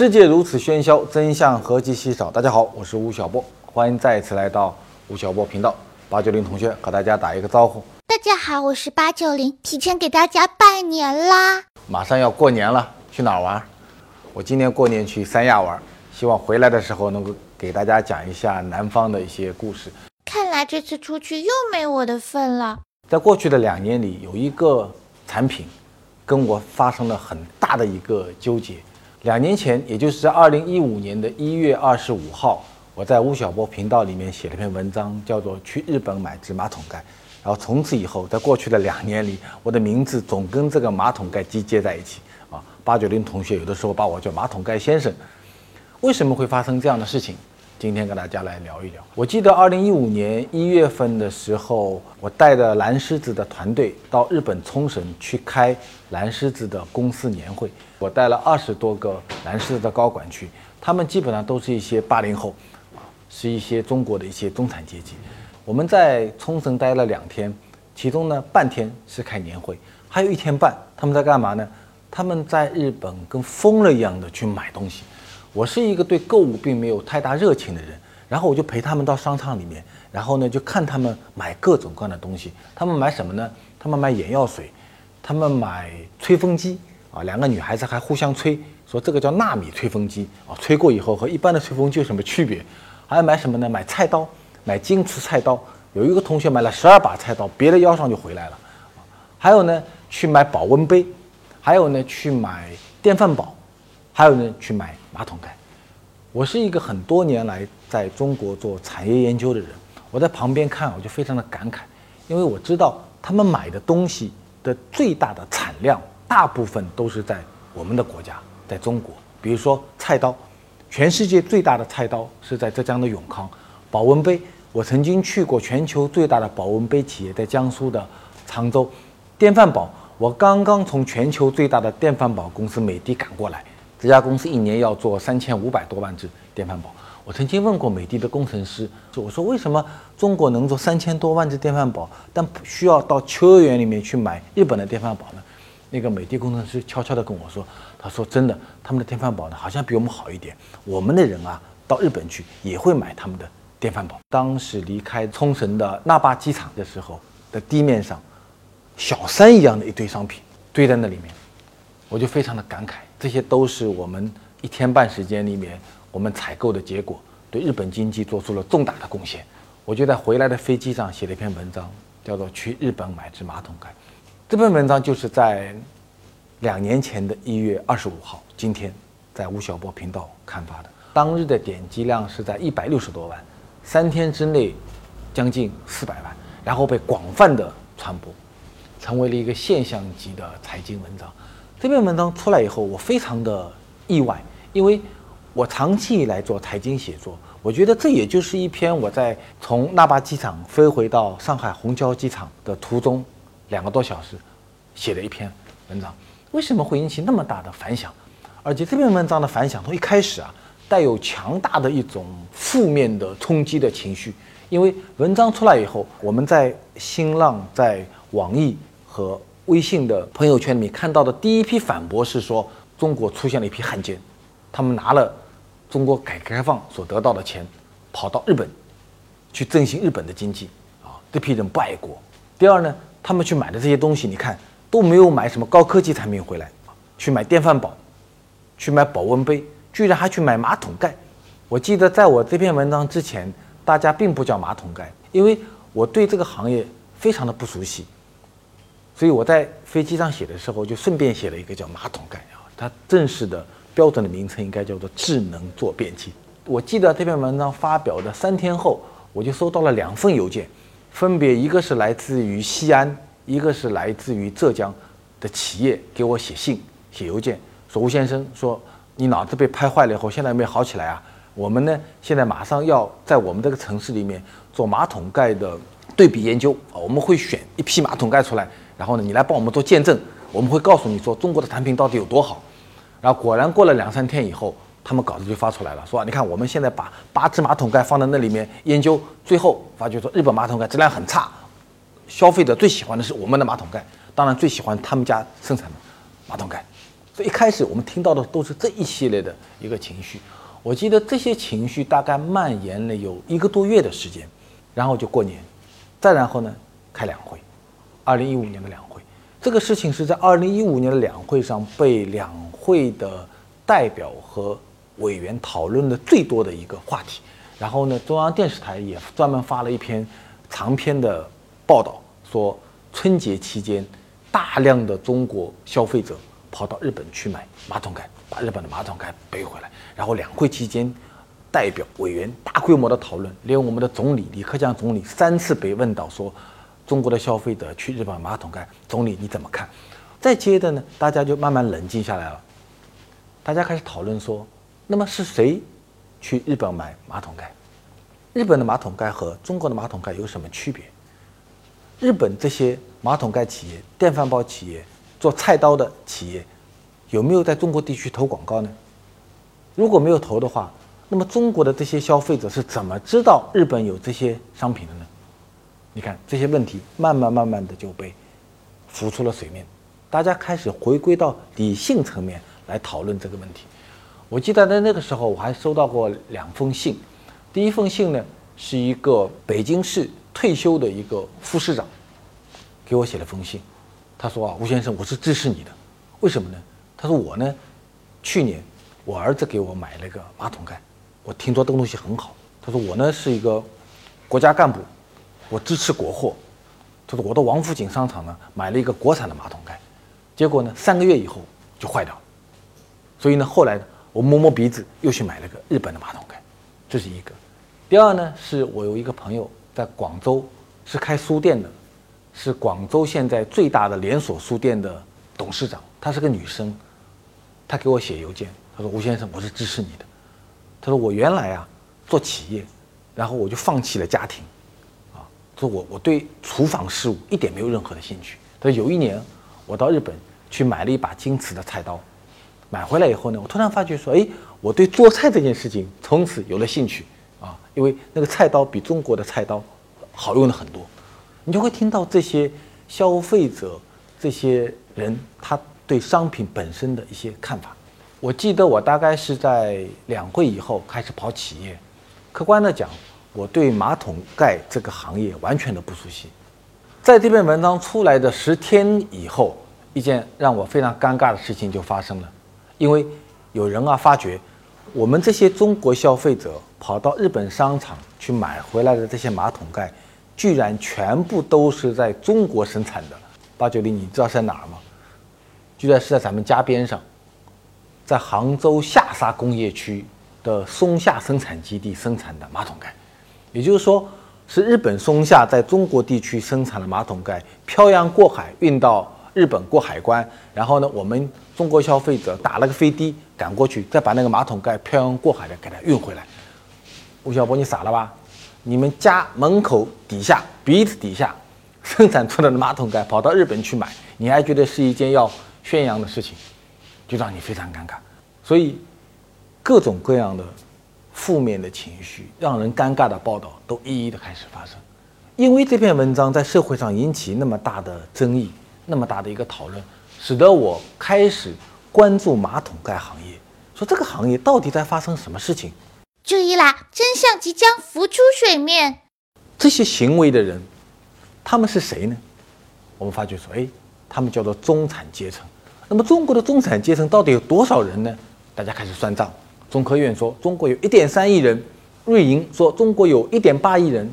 世界如此喧嚣，真相何其稀少。大家好，我是吴晓波，欢迎再次来到吴晓波频道。八九零同学和大家打一个招呼。大家好，我是八九零，提前给大家拜年啦！马上要过年了，去哪儿玩？我今年过年去三亚玩，希望回来的时候能够给大家讲一下南方的一些故事。看来这次出去又没我的份了。在过去的两年里，有一个产品跟我发生了很大的一个纠结。两年前，也就是二零一五年的一月二十五号，我在吴晓波频道里面写了一篇文章，叫做《去日本买只马桶盖》。然后从此以后，在过去的两年里，我的名字总跟这个马桶盖机接在一起啊。八九零同学有的时候把我叫马桶盖先生。为什么会发生这样的事情？今天跟大家来聊一聊。我记得二零一五年一月份的时候，我带着蓝狮子的团队到日本冲绳去开蓝狮子的公司年会。我带了二十多个蓝狮子的高管去，他们基本上都是一些八零后，是一些中国的一些中产阶级。我们在冲绳待了两天，其中呢半天是开年会，还有一天半他们在干嘛呢？他们在日本跟疯了一样的去买东西。我是一个对购物并没有太大热情的人，然后我就陪他们到商场里面，然后呢就看他们买各种各样的东西。他们买什么呢？他们买眼药水，他们买吹风机啊，两个女孩子还互相吹，说这个叫纳米吹风机啊，吹过以后和一般的吹风机有什么区别？还要买什么呢？买菜刀，买金瓷菜刀。有一个同学买了十二把菜刀，别的腰上就回来了。还有呢，去买保温杯，还有呢，去买电饭煲。还有呢，去买马桶盖。我是一个很多年来在中国做产业研究的人，我在旁边看，我就非常的感慨，因为我知道他们买的东西的最大的产量，大部分都是在我们的国家，在中国。比如说菜刀，全世界最大的菜刀是在浙江的永康；保温杯，我曾经去过全球最大的保温杯企业，在江苏的常州；电饭煲，我刚刚从全球最大的电饭煲公司美的赶过来。这家公司一年要做三千五百多万只电饭煲。我曾经问过美的的工程师，说：“我说为什么中国能做三千多万只电饭煲，但不需要到秋叶原里面去买日本的电饭煲呢？”那个美的工程师悄悄地跟我说：“他说真的，他们的电饭煲呢好像比我们好一点。我们的人啊到日本去也会买他们的电饭煲。当时离开冲绳的那霸机场的时候，的地面上小山一样的一堆商品堆在那里面，我就非常的感慨。”这些都是我们一天半时间里面我们采购的结果，对日本经济做出了重大的贡献。我就在回来的飞机上写了一篇文章，叫做《去日本买只马桶盖》。这篇文章就是在两年前的一月二十五号，今天在吴晓波频道刊发的。当日的点击量是在一百六十多万，三天之内将近四百万，然后被广泛的传播，成为了一个现象级的财经文章。这篇文章出来以后，我非常的意外，因为我长期以来做财经写作，我觉得这也就是一篇我在从那霸机场飞回到上海虹桥机场的途中两个多小时写的一篇文章。为什么会引起那么大的反响？而且这篇文章的反响从一开始啊，带有强大的一种负面的冲击的情绪，因为文章出来以后，我们在新浪、在网易和。微信的朋友圈里面看到的第一批反驳是说，中国出现了一批汉奸，他们拿了中国改革开放所得到的钱，跑到日本去振兴日本的经济啊，这批人不爱国。第二呢，他们去买的这些东西，你看都没有买什么高科技产品回来，去买电饭煲，去买保温杯，居然还去买马桶盖。我记得在我这篇文章之前，大家并不叫马桶盖，因为我对这个行业非常的不熟悉。所以我在飞机上写的时候，就顺便写了一个叫马桶盖啊，它正式的标准的名称应该叫做智能坐便器。我记得这篇文章发表的三天后，我就收到了两份邮件，分别一个是来自于西安，一个是来自于浙江的企业给我写信写邮件，说吴先生说你脑子被拍坏了以后，现在有没有好起来啊，我们呢现在马上要在我们这个城市里面做马桶盖的对比研究啊，我们会选一批马桶盖出来。然后呢，你来帮我们做见证，我们会告诉你说中国的产品到底有多好。然后果然过了两三天以后，他们稿子就发出来了，说你看我们现在把八只马桶盖放在那里面研究，最后发觉说日本马桶盖质量很差，消费者最喜欢的是我们的马桶盖，当然最喜欢他们家生产的马桶盖。所以一开始我们听到的都是这一系列的一个情绪。我记得这些情绪大概蔓延了有一个多月的时间，然后就过年，再然后呢开两会，二零一五年的两会，这个事情是在二零一五年的两会上被两会的代表和委员讨论的最多的一个话题。然后呢，中央电视台也专门发了一篇长篇的报道，说春节期间大量的中国消费者跑到日本去买马桶盖。把日本的马桶盖背回来，然后两会期间，代表委员大规模的讨论，连我们的总理李克强总理三次被问到说，中国的消费者去日本马桶盖，总理你怎么看？再接着呢，大家就慢慢冷静下来了，大家开始讨论说，那么是谁去日本买马桶盖？日本的马桶盖和中国的马桶盖有什么区别？日本这些马桶盖企业、电饭煲企业、做菜刀的企业。有没有在中国地区投广告呢？如果没有投的话，那么中国的这些消费者是怎么知道日本有这些商品的呢？你看这些问题慢慢慢慢的就被浮出了水面，大家开始回归到理性层面来讨论这个问题。我记得在那个时候我还收到过两封信，第一封信呢是一个北京市退休的一个副市长给我写了封信，他说啊，吴先生，我是支持你的，为什么呢？他说我呢，去年我儿子给我买了个马桶盖，我听说这个东西很好。他说我呢是一个国家干部，我支持国货。他说我到王府井商场呢买了一个国产的马桶盖，结果呢三个月以后就坏掉了。所以呢后来呢我摸摸鼻子又去买了个日本的马桶盖，这是一个。第二呢是我有一个朋友在广州是开书店的，是广州现在最大的连锁书店的董事长，她是个女生。她给我写邮件，她说：“吴先生，我是支持你的。”她说：“我原来啊做企业，然后我就放弃了家庭，说我我对厨房事务一点没有任何的兴趣。”他说：“有一年我到日本去买了一把京瓷的菜刀，买回来以后呢，我突然发觉说，哎，我对做菜这件事情从此有了兴趣啊，因为那个菜刀比中国的菜刀好用的很多。你就会听到这些消费者这些人他。”对商品本身的一些看法，我记得我大概是在两会以后开始跑企业。客观的讲，我对马桶盖这个行业完全的不熟悉。在这篇文章出来的十天以后，一件让我非常尴尬的事情就发生了，因为有人啊发觉，我们这些中国消费者跑到日本商场去买回来的这些马桶盖，居然全部都是在中国生产的。八九零，你知道是在哪儿吗？居然是在咱们家边上，在杭州下沙工业区的松下生产基地生产的马桶盖，也就是说，是日本松下在中国地区生产的马桶盖，漂洋过海运到日本过海关，然后呢，我们中国消费者打了个飞的赶过去，再把那个马桶盖漂洋过海的给它运回来。吴晓波，你傻了吧？你们家门口底下鼻子底下生产出来的马桶盖，跑到日本去买，你还觉得是一件要？宣扬的事情，就让你非常尴尬，所以各种各样的负面的情绪、让人尴尬的报道都一一的开始发生。因为这篇文章在社会上引起那么大的争议、那么大的一个讨论，使得我开始关注马桶盖行业，说这个行业到底在发生什么事情？注意啦，真相即将浮出水面。这些行为的人，他们是谁呢？我们发觉说，哎。他们叫做中产阶层。那么中国的中产阶层到底有多少人呢？大家开始算账。中科院说中国有一点三亿人，瑞银说中国有一点八亿人，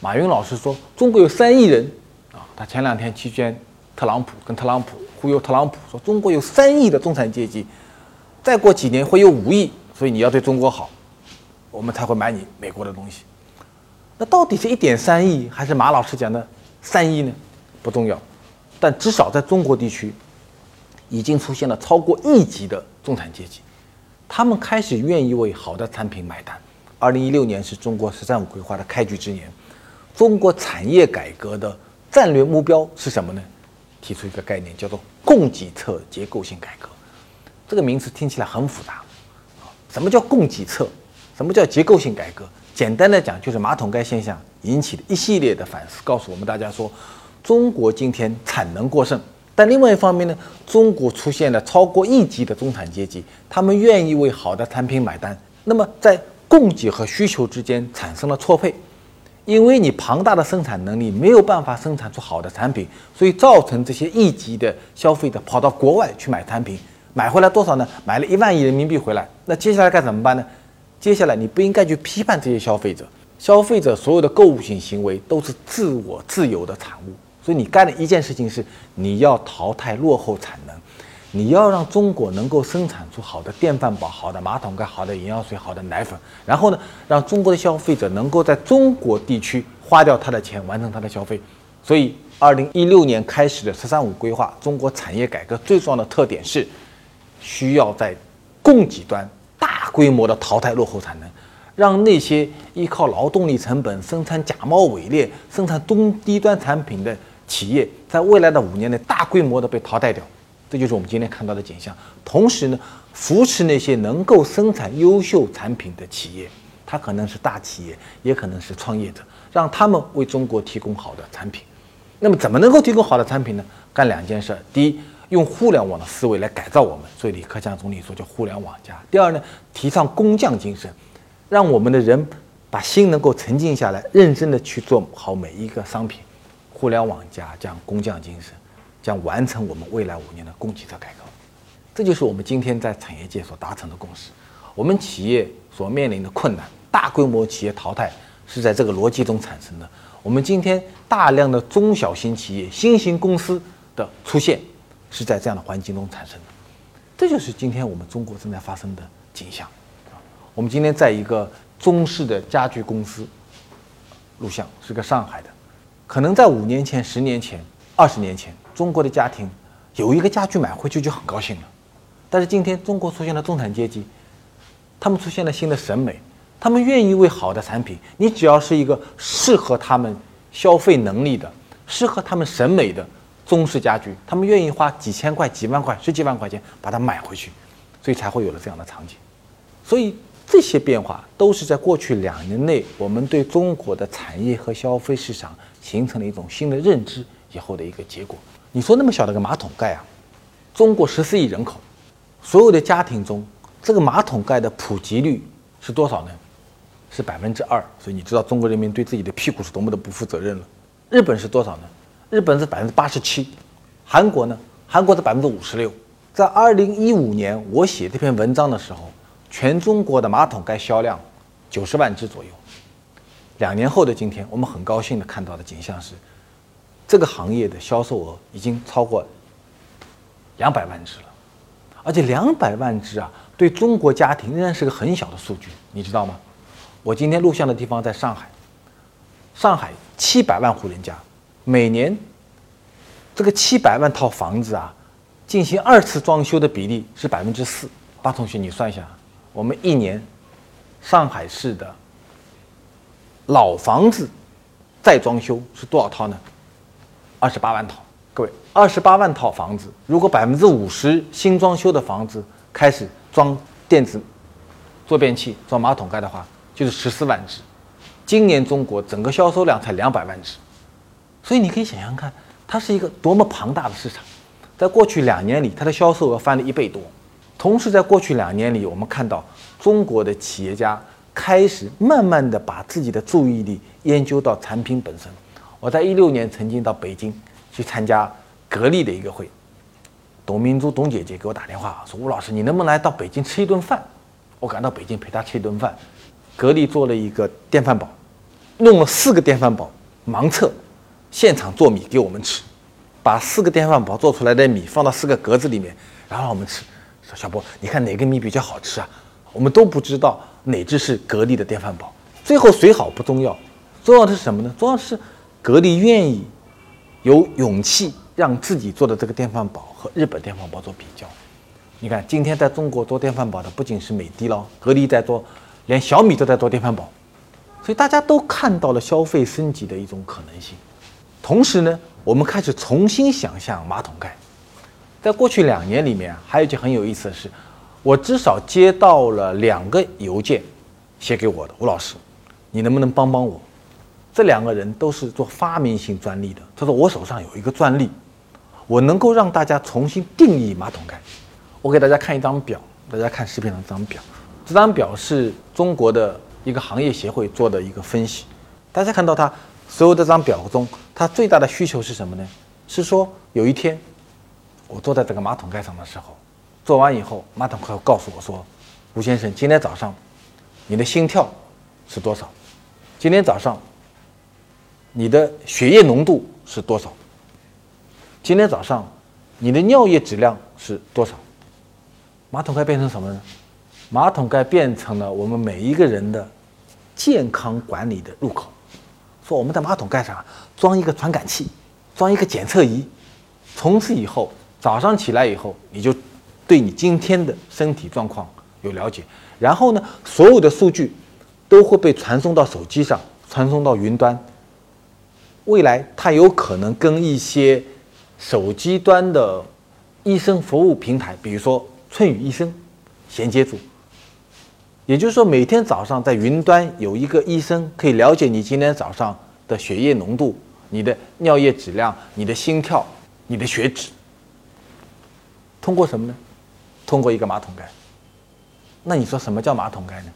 马云老师说中国有三亿人。啊，他前两天去见特朗普，跟特朗普忽悠特朗普说中国有三亿的中产阶级，再过几年会有五亿，所以你要对中国好，我们才会买你美国的东西。那到底是一点三亿还是马老师讲的三亿呢？不重要。但至少在中国地区，已经出现了超过亿级的中产阶级，他们开始愿意为好的产品买单。二零一六年是中国“十三五”规划的开局之年，中国产业改革的战略目标是什么呢？提出一个概念叫做“供给侧结构性改革”。这个名词听起来很复杂啊，什么叫供给侧？什么叫结构性改革？简单的讲，就是马桶盖现象引起的一系列的反思，告诉我们大家说。中国今天产能过剩，但另外一方面呢，中国出现了超过亿级的中产阶级，他们愿意为好的产品买单。那么在供给和需求之间产生了错配，因为你庞大的生产能力没有办法生产出好的产品，所以造成这些亿级的消费者跑到国外去买产品，买回来多少呢？买了一万亿人民币回来。那接下来该怎么办呢？接下来你不应该去批判这些消费者，消费者所有的购物性行为都是自我自由的产物。所以你干的一件事情是，你要淘汰落后产能，你要让中国能够生产出好的电饭煲、好的马桶盖、好的营养水、好的奶粉，然后呢，让中国的消费者能够在中国地区花掉他的钱，完成他的消费。所以，二零一六年开始的“十三五”规划，中国产业改革最重要的特点是，需要在供给端大规模的淘汰落后产能。让那些依靠劳动力成本生产假冒伪劣、生产中低端产品的。企业在未来的五年内大规模的被淘汰掉，这就是我们今天看到的景象。同时呢，扶持那些能够生产优秀产品的企业，它可能是大企业，也可能是创业者，让他们为中国提供好的产品。那么，怎么能够提供好的产品呢？干两件事：第一，用互联网的思维来改造我们，所以李克强总理说叫“互联网加”；第二呢，提倡工匠精神，让我们的人把心能够沉静下来，认真的去做好每一个商品。互联网加将工匠精神，将完成我们未来五年的供给侧改革，这就是我们今天在产业界所达成的共识。我们企业所面临的困难，大规模企业淘汰是在这个逻辑中产生的。我们今天大量的中小型企业、新型公司的出现，是在这样的环境中产生的。这就是今天我们中国正在发生的景象。我们今天在一个中式的家具公司录像，是个上海的。可能在五年前、十年前、二十年前，中国的家庭有一个家具买回去就很高兴了。但是今天，中国出现了中产阶级，他们出现了新的审美，他们愿意为好的产品，你只要是一个适合他们消费能力的、适合他们审美的中式家具，他们愿意花几千块、几万块、十几万块钱把它买回去，所以才会有了这样的场景。所以。这些变化都是在过去两年内，我们对中国的产业和消费市场形成了一种新的认知以后的一个结果。你说那么小的个马桶盖啊，中国十四亿人口，所有的家庭中，这个马桶盖的普及率是多少呢？是百分之二。所以你知道中国人民对自己的屁股是多么的不负责任了。日本是多少呢？日本是百分之八十七。韩国呢？韩国是百分之五十六。在二零一五年我写这篇文章的时候。全中国的马桶盖销量九十万只左右。两年后的今天，我们很高兴的看到的景象是，这个行业的销售额已经超过两百万只了。而且两百万只啊，对中国家庭仍然是个很小的数据，你知道吗？我今天录像的地方在上海，上海七百万户人家，每年这个七百万套房子啊，进行二次装修的比例是百分之四。八同学，你算一下。我们一年，上海市的老房子再装修是多少套呢？二十八万套。各位，二十八万套房子，如果百分之五十新装修的房子开始装电子坐便器、装马桶盖的话，就是十四万只。今年中国整个销售量才两百万只，所以你可以想想看，它是一个多么庞大的市场。在过去两年里，它的销售额翻了一倍多。同时，在过去两年里，我们看到中国的企业家开始慢慢的把自己的注意力研究到产品本身。我在一六年曾经到北京去参加格力的一个会，董明珠董姐姐给我打电话说：“吴老师，你能不能来到北京吃一顿饭？”我赶到北京陪她吃一顿饭。格力做了一个电饭煲，弄了四个电饭煲盲测，现场做米给我们吃，把四个电饭煲做出来的米放到四个格子里面，然后让我们吃。说小波，你看哪个米比较好吃啊？我们都不知道哪只是格力的电饭煲。最后谁好不重要，重要的是什么呢？重要是格力愿意有勇气让自己做的这个电饭煲和日本电饭煲做比较。你看，今天在中国做电饭煲的不仅是美的了，格力在做，连小米都在做电饭煲。所以大家都看到了消费升级的一种可能性。同时呢，我们开始重新想象马桶盖。在过去两年里面，还有一件很有意思的事，我至少接到了两个邮件，写给我的吴老师，你能不能帮帮我？这两个人都是做发明性专利的。他说我手上有一个专利，我能够让大家重新定义马桶盖。我给大家看一张表，大家看视频上这张表，这张表是中国的一个行业协会做的一个分析。大家看到它所有这张表中，它最大的需求是什么呢？是说有一天我坐在这个马桶盖上的时候，做完以后，马桶盖告诉我说：“吴先生，今天早上你的心跳是多少？今天早上你的血液浓度是多少？今天早上你的尿液质量是多少？”马桶盖变成什么呢？马桶盖变成了我们每一个人的健康管理的入口。说我们在马桶盖上装一个传感器，装一个检测仪，从此以后早上起来以后，你就对你今天的身体状况有了解。然后呢，所有的数据都会被传送到手机上，传送到云端。未来它有可能跟一些手机端的医生服务平台，比如说春雨医生，衔接住。也就是说，每天早上在云端有一个医生可以了解你今天早上的血液浓度、你的尿液质量、你的心跳、你的血脂。通过什么呢？通过一个马桶盖。那你说什么叫马桶盖呢？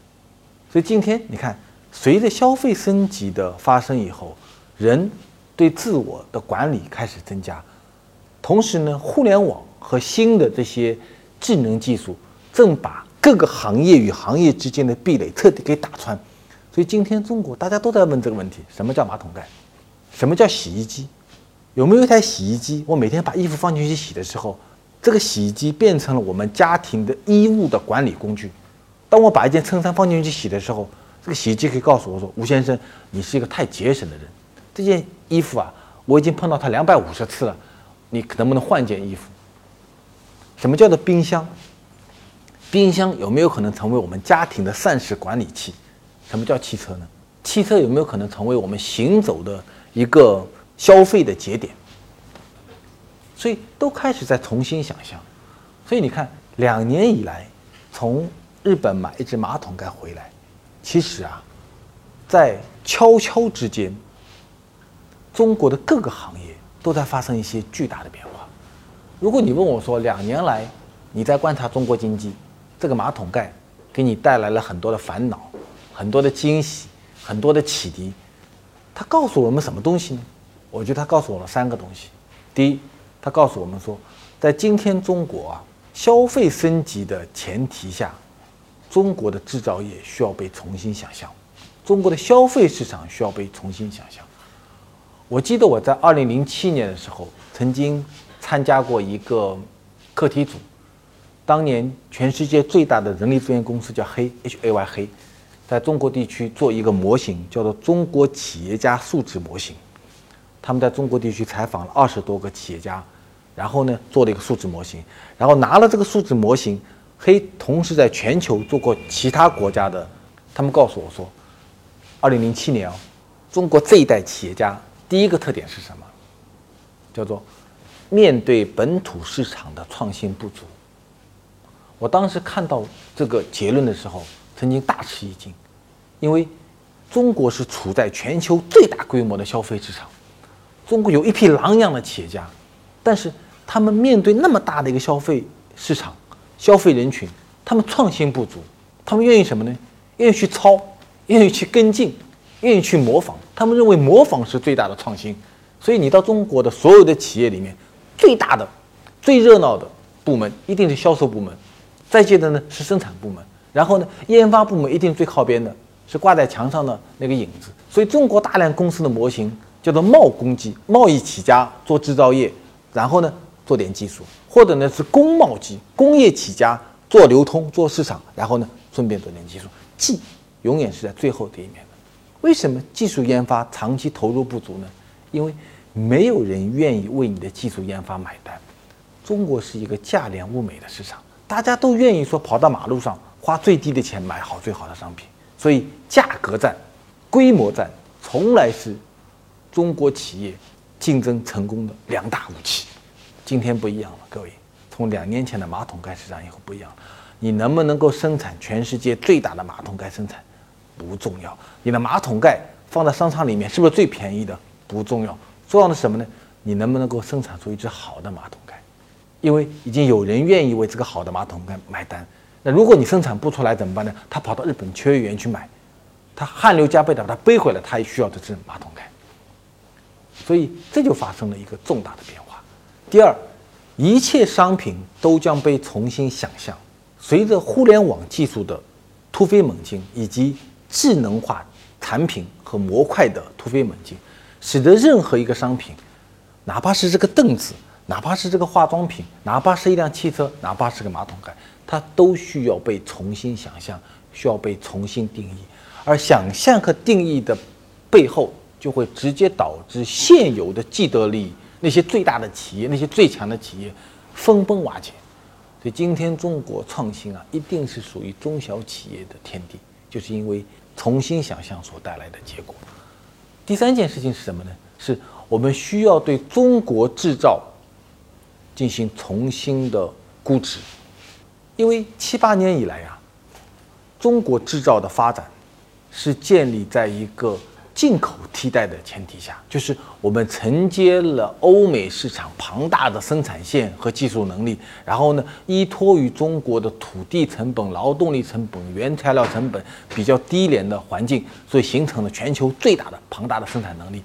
所以今天你看，随着消费升级的发生以后，人对自我的管理开始增加，同时呢，互联网和新的这些智能技术正把各个行业与行业之间的壁垒彻底给打穿，所以今天中国大家都在问这个问题：什么叫马桶盖？什么叫洗衣机？有没有一台洗衣机？我每天把衣服放进去洗的时候，这个洗衣机变成了我们家庭的衣物的管理工具。当我把一件衬衫放进去洗的时候，这个洗衣机可以告诉我说：“吴先生，你是一个太节省的人。这件衣服啊，我已经碰到它两百五十次了，你能不能换件衣服？”什么叫做冰箱？冰箱有没有可能成为我们家庭的膳食管理器？什么叫汽车呢？汽车有没有可能成为我们行走的一个消费的节点？所以都开始在重新想象。所以你看，两年以来，从日本买一只马桶盖回来，其实啊，在悄悄之间，中国的各个行业都在发生一些巨大的变化。如果你问我说，两年来你在观察中国经济？这个马桶盖给你带来了很多的烦恼，很多的惊喜，很多的启迪。它告诉我们什么东西呢？我觉得它告诉我们三个东西。第一，他告诉我们说，在今天中国啊消费升级的前提下，中国的制造业需要被重新想象，中国的消费市场需要被重新想象。我记得我在二零零七年的时候曾经参加过一个课题组。当年全世界最大的人力资源公司叫黑 H A Y 黑，在中国地区做一个模型，叫做中国企业家素质模型。他们在中国地区采访了二十多个企业家，然后呢做了一个数字模型，然后拿了这个数字模型，黑同时在全球做过其他国家的，他们告诉我说，二零零七年啊，中国这一代企业家第一个特点是什么？叫做面对本土市场的创新不足。我当时看到这个结论的时候，曾经大吃一惊，因为中国是处在全球最大规模的消费市场，中国有一批狼一样的企业家，但是他们面对那么大的一个消费市场、消费人群，他们创新不足，他们愿意什么呢？愿意去抄，愿意去跟进，愿意去模仿。他们认为模仿是最大的创新。所以你到中国的所有的企业里面，最大的、最热闹的部门一定是销售部门。再接着呢是生产部门，然后呢研发部门一定最靠边的是挂在墙上的那个影子。所以中国大量公司的模型叫做贸工机，贸易起家做制造业，然后呢做点技术，或者呢是工贸机，工业起家做流通做市场，然后呢顺便做点技术。技永远是在最后这一面的。为什么技术研发长期投入不足呢？因为没有人愿意为你的技术研发买单。中国是一个价廉物美的市场。大家都愿意说跑到马路上花最低的钱买好最好的商品，所以价格战、规模战从来是中国企业竞争成功的两大武器。今天不一样了，各位，从两年前的马桶盖市场以后不一样了。你能不能够生产全世界最大的马桶盖生产不重要，你的马桶盖放在商场里面是不是最便宜的不重要，重要的是什么呢？你能不能够生产出一只好的马桶盖？因为已经有人愿意为这个好的马桶盖买单。那如果你生产不出来怎么办呢？他跑到日本秋叶原去买，他汗流浃背的把它背回来，他也需要这只马桶盖。所以这就发生了一个重大的变化。第二，一切商品都将被重新想象。随着互联网技术的突飞猛进，以及智能化产品和模块的突飞猛进，使得任何一个商品，哪怕是这个凳子，哪怕是这个化妆品，哪怕是一辆汽车，哪怕是个马桶盖，它都需要被重新想象，需要被重新定义。而想象和定义的背后，就会直接导致现有的既得利益，那些最大的企业，那些最强的企业，分崩瓦解。所以今天中国创新啊，一定是属于中小企业的天地，就是因为重新想象所带来的结果。第三件事情是什么呢？是我们需要对中国制造进行重新的估值，因为七八年以来啊，中国制造的发展是建立在一个。进口替代的前提下，就是我们承接了欧美市场庞大的生产线和技术能力，然后呢，依托于中国的土地成本、劳动力成本、原材料成本比较低廉的环境，所以形成了全球最大的庞大的生产能力。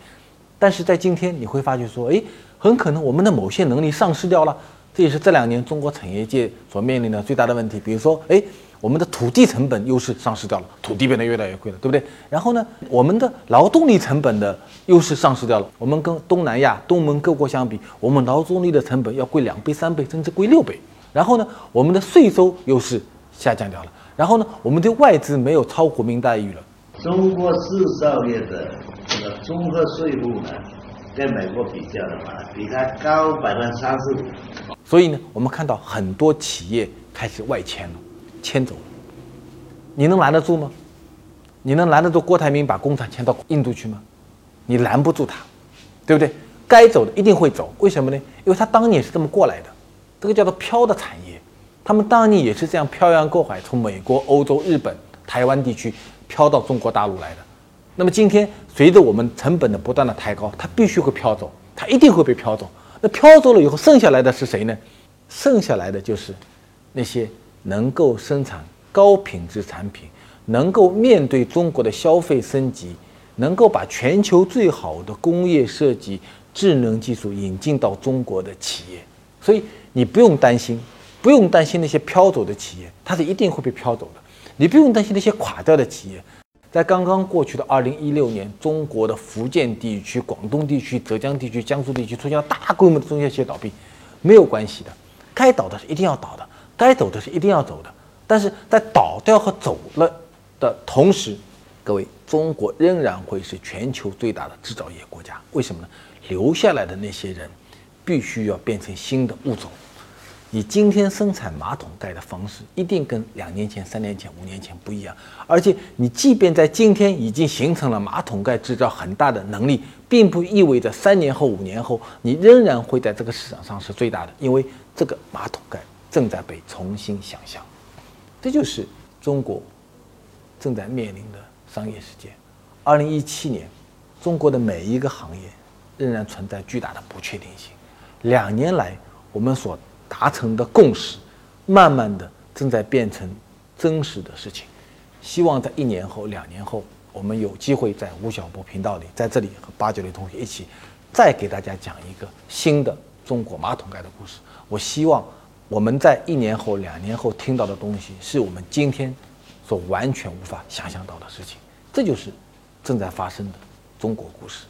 但是在今天，你会发觉说，哎，很可能我们的某些能力丧失掉了，这也是这两年中国产业界所面临的最大的问题。比如说，哎。我们的土地成本优势丧失掉了，土地变得越来越贵了，对不对？然后呢，我们的劳动力成本的优势丧失掉了。我们跟东南亚、东盟各国相比，我们劳动力的成本要贵两倍、三倍，甚至贵六倍。然后呢，我们的税收优势下降掉了。然后呢，我们对外资没有超国民待遇了。中国制造业的这个综合税负呢，跟美国比较的话，比它高百分之三十五。所以呢，我们看到很多企业开始外迁了。迁走，你能拦得住吗？你能拦得住郭台铭把工厂迁到印度去吗？你拦不住他，对不对？该走的一定会走，为什么呢？因为他当年是这么过来的，这个叫做漂的产业，他们当年也是这样漂洋过海，从美国、欧洲、日本、台湾地区漂到中国大陆来的。那么今天随着我们成本的不断的抬高，他必须会飘走，他一定会被飘走。那飘走了以后，剩下来的是谁呢？剩下来的就是那些。能够生产高品质产品，能够面对中国的消费升级，能够把全球最好的工业设计、智能技术引进到中国的企业，所以你不用担心，不用担心那些飘走的企业，它是一定会被飘走的。你不用担心那些垮掉的企业，在刚刚过去的二零一六年，中国的福建地区、广东地区、浙江地区、江苏地区出现了大规模的中小企业倒闭，没有关系的，该倒的是一定要倒的。该走的是一定要走的，但是在倒掉和走了的同时，各位，中国仍然会是全球最大的制造业国家。为什么呢？留下来的那些人，必须要变成新的物种。你今天生产马桶盖的方式，一定跟两年前、三年前、五年前不一样。而且，你即便在今天已经形成了马桶盖制造很大的能力，并不意味着三年后、五年后你仍然会在这个市场上是最大的，因为这个马桶盖。正在被重新想象，这就是中国正在面临的商业世界。二零一七年，中国的每一个行业仍然存在巨大的不确定性。两年来，我们所达成的共识，慢慢的正在变成真实的事情。希望在一年后、两年后，我们有机会在吴晓波频道里，在这里和八九零同学一起，再给大家讲一个新的中国马桶盖的故事。我希望。我们在一年后、两年后听到的东西，是我们今天所完全无法想象到的事情。这就是正在发生的中国故事。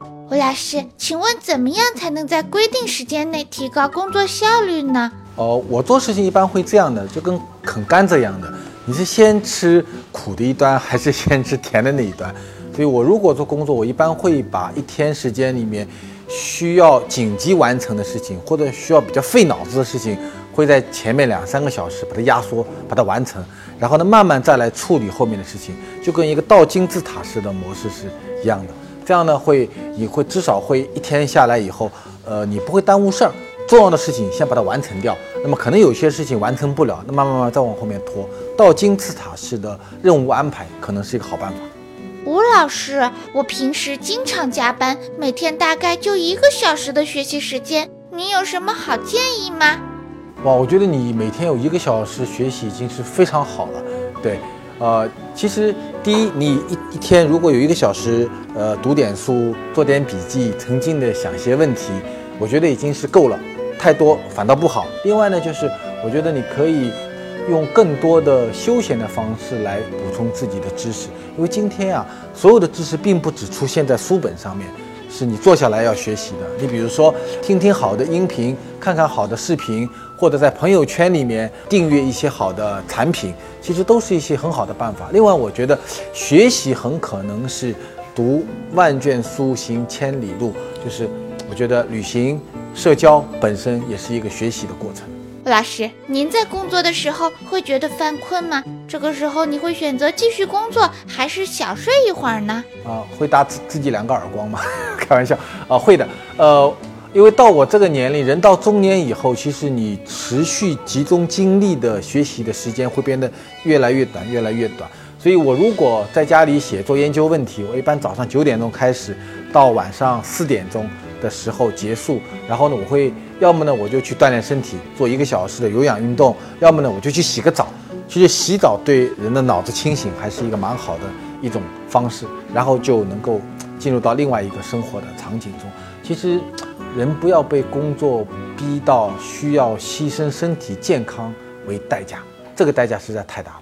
吴老师，请问怎么样才能在规定时间内提高工作效率呢？哦，我做事情一般会这样的，就跟啃甘蔗一样的，你是先吃苦的一端，还是先吃甜的那一端？所以我如果做工作，我一般会把一天时间里面。需要紧急完成的事情，或者需要比较费脑子的事情，会在前面两三个小时把它压缩，把它完成，然后呢，慢慢再来处理后面的事情，就跟一个倒金字塔式的模式是一样的。这样呢，会你会至少会一天下来以后，呃，你不会耽误事儿，重要的事情先把它完成掉。那么可能有些事情完成不了，那慢慢慢再往后面拖。倒金字塔式的任务安排可能是一个好办法。吴老师，我平时经常加班，每天大概就一个小时的学习时间，你有什么好建议吗？哇，我觉得你每天有一个小时学习已经是非常好了。对，呃，其实第一，你一一天如果有一个小时，呃，读点书，做点笔记，沉浸的想些问题，我觉得已经是够了。太多反倒不好。另外呢，就是我觉得你可以用更多的休闲的方式来补充自己的知识，因为今天啊，所有的知识并不只出现在书本上面，是你坐下来要学习的。你比如说，听听好的音频，看看好的视频，或者在朋友圈里面订阅一些好的产品，其实都是一些很好的办法。另外，我觉得学习很可能是读万卷书行千里路，就是我觉得旅行。社交本身也是一个学习的过程。老师，您在工作的时候会觉得犯困吗？这个时候你会选择继续工作，还是小睡一会儿呢？啊，会打自自己两个耳光吗？开玩笑啊，会的。呃，因为到我这个年龄，人到中年以后，其实你持续集中精力的学习的时间会变得越来越短，越来越短。所以我如果在家里写作研究问题，我一般早上九点钟开始，到晚上四点钟。的时候结束，然后呢，我会要么呢我就去锻炼身体，做一个小时的有氧运动，要么呢我就去洗个澡。其实洗澡对人的脑子清醒还是一个蛮好的一种方式，然后就能够进入到另外一个生活的场景中。其实人不要被工作逼到需要牺牲身体健康为代价，这个代价实在太大了。